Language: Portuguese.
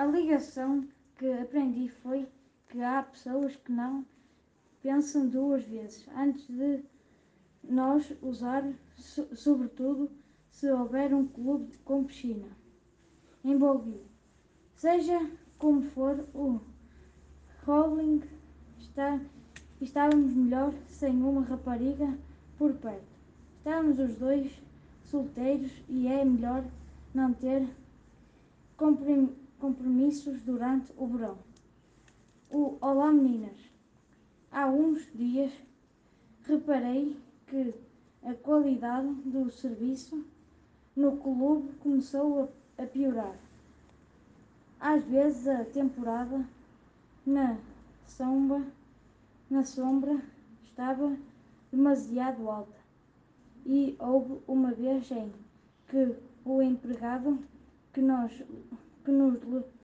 A ligação que aprendi foi que há pessoas que não pensam duas vezes antes de nós usar, sobretudo se houver um clube com piscina envolvido. Seja como for, o Rowling está, estávamos melhor sem uma rapariga por perto. Estamos os dois solteiros e é melhor não ter compromissos durante o verão. O Olá meninas, há uns dias reparei que a qualidade do serviço no clube começou a piorar. Às vezes a temporada na sombra, na sombra estava demasiado alta e houve uma vez em que o empregado que, nós, que nos